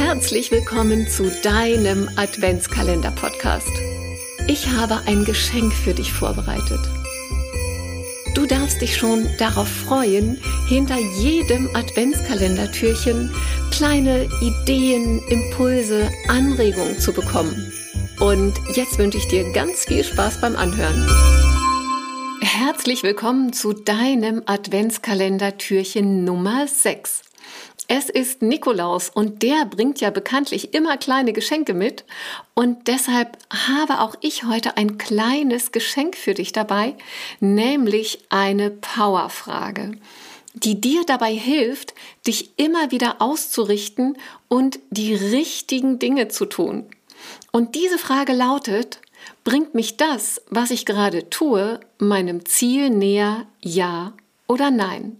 Herzlich willkommen zu deinem Adventskalender-Podcast. Ich habe ein Geschenk für dich vorbereitet. Du darfst dich schon darauf freuen, hinter jedem Adventskalendertürchen kleine Ideen, Impulse, Anregungen zu bekommen. Und jetzt wünsche ich dir ganz viel Spaß beim Anhören. Herzlich willkommen zu deinem Adventskalender-Türchen Nummer 6. Es ist Nikolaus und der bringt ja bekanntlich immer kleine Geschenke mit. Und deshalb habe auch ich heute ein kleines Geschenk für dich dabei, nämlich eine Powerfrage, die dir dabei hilft, dich immer wieder auszurichten und die richtigen Dinge zu tun. Und diese Frage lautet, bringt mich das, was ich gerade tue, meinem Ziel näher, ja oder nein?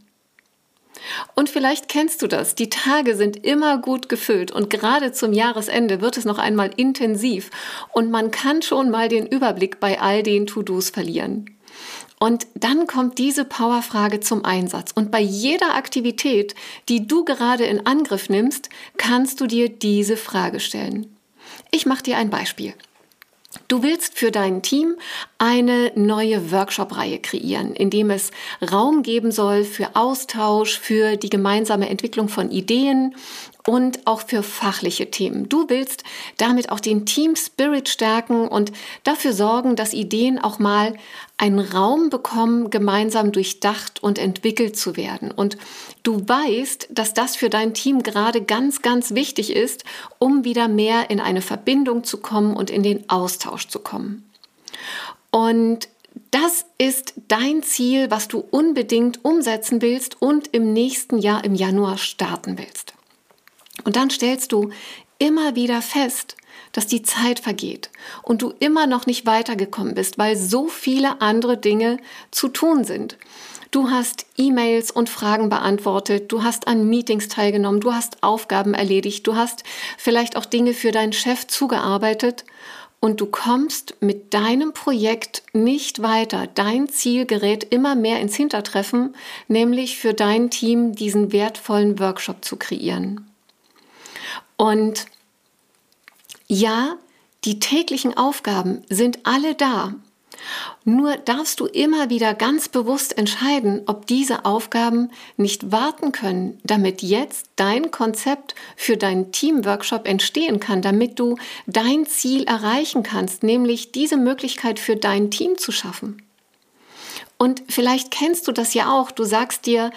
Und vielleicht kennst du das. Die Tage sind immer gut gefüllt und gerade zum Jahresende wird es noch einmal intensiv und man kann schon mal den Überblick bei all den To-Dos verlieren. Und dann kommt diese Powerfrage zum Einsatz. Und bei jeder Aktivität, die du gerade in Angriff nimmst, kannst du dir diese Frage stellen. Ich mache dir ein Beispiel. Du willst für dein Team eine neue Workshop-Reihe kreieren, in dem es Raum geben soll für Austausch, für die gemeinsame Entwicklung von Ideen und auch für fachliche Themen. Du willst damit auch den Team Spirit stärken und dafür sorgen, dass Ideen auch mal einen Raum bekommen, gemeinsam durchdacht und entwickelt zu werden. Und du weißt, dass das für dein Team gerade ganz, ganz wichtig ist, um wieder mehr in eine Verbindung zu kommen und in den Austausch zu kommen. Und das ist dein Ziel, was du unbedingt umsetzen willst und im nächsten Jahr im Januar starten willst. Und dann stellst du immer wieder fest, dass die Zeit vergeht und du immer noch nicht weitergekommen bist, weil so viele andere Dinge zu tun sind. Du hast E-Mails und Fragen beantwortet, du hast an Meetings teilgenommen, du hast Aufgaben erledigt, du hast vielleicht auch Dinge für deinen Chef zugearbeitet und du kommst mit deinem Projekt nicht weiter. Dein Ziel gerät immer mehr ins Hintertreffen, nämlich für dein Team diesen wertvollen Workshop zu kreieren. Und ja, die täglichen Aufgaben sind alle da. Nur darfst du immer wieder ganz bewusst entscheiden, ob diese Aufgaben nicht warten können, damit jetzt dein Konzept für deinen Teamworkshop entstehen kann, damit du dein Ziel erreichen kannst, nämlich diese Möglichkeit für dein Team zu schaffen. Und vielleicht kennst du das ja auch. Du sagst dir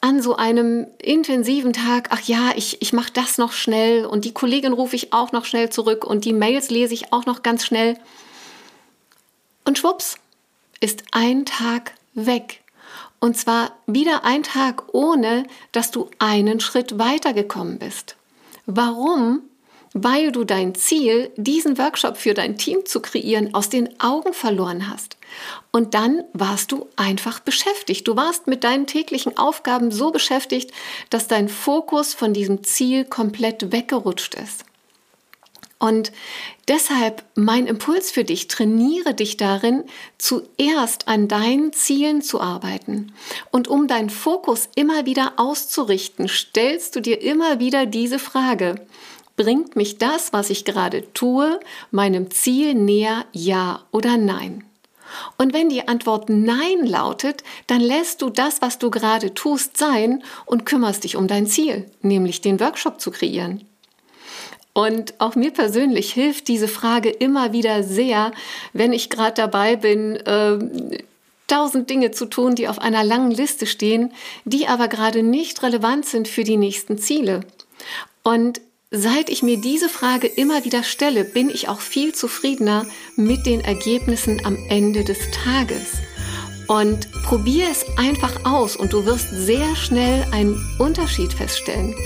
an so einem intensiven Tag, ach ja, ich, ich mache das noch schnell und die Kollegin rufe ich auch noch schnell zurück und die Mails lese ich auch noch ganz schnell. Und schwupps, ist ein Tag weg. Und zwar wieder ein Tag, ohne dass du einen Schritt weitergekommen bist. Warum? Weil du dein Ziel, diesen Workshop für dein Team zu kreieren, aus den Augen verloren hast. Und dann warst du einfach beschäftigt. Du warst mit deinen täglichen Aufgaben so beschäftigt, dass dein Fokus von diesem Ziel komplett weggerutscht ist. Und deshalb mein Impuls für dich, trainiere dich darin, zuerst an deinen Zielen zu arbeiten. Und um deinen Fokus immer wieder auszurichten, stellst du dir immer wieder diese Frage, bringt mich das, was ich gerade tue, meinem Ziel näher, ja oder nein? Und wenn die Antwort Nein lautet, dann lässt du das, was du gerade tust, sein und kümmerst dich um dein Ziel, nämlich den Workshop zu kreieren. Und auch mir persönlich hilft diese Frage immer wieder sehr, wenn ich gerade dabei bin, äh, tausend Dinge zu tun, die auf einer langen Liste stehen, die aber gerade nicht relevant sind für die nächsten Ziele. Und Seit ich mir diese Frage immer wieder stelle, bin ich auch viel zufriedener mit den Ergebnissen am Ende des Tages. Und probier es einfach aus und du wirst sehr schnell einen Unterschied feststellen.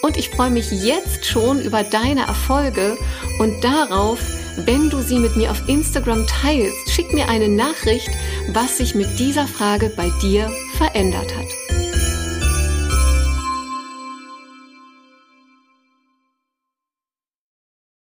Und ich freue mich jetzt schon über deine Erfolge und darauf, wenn du sie mit mir auf Instagram teilst. Schick mir eine Nachricht, was sich mit dieser Frage bei dir verändert hat.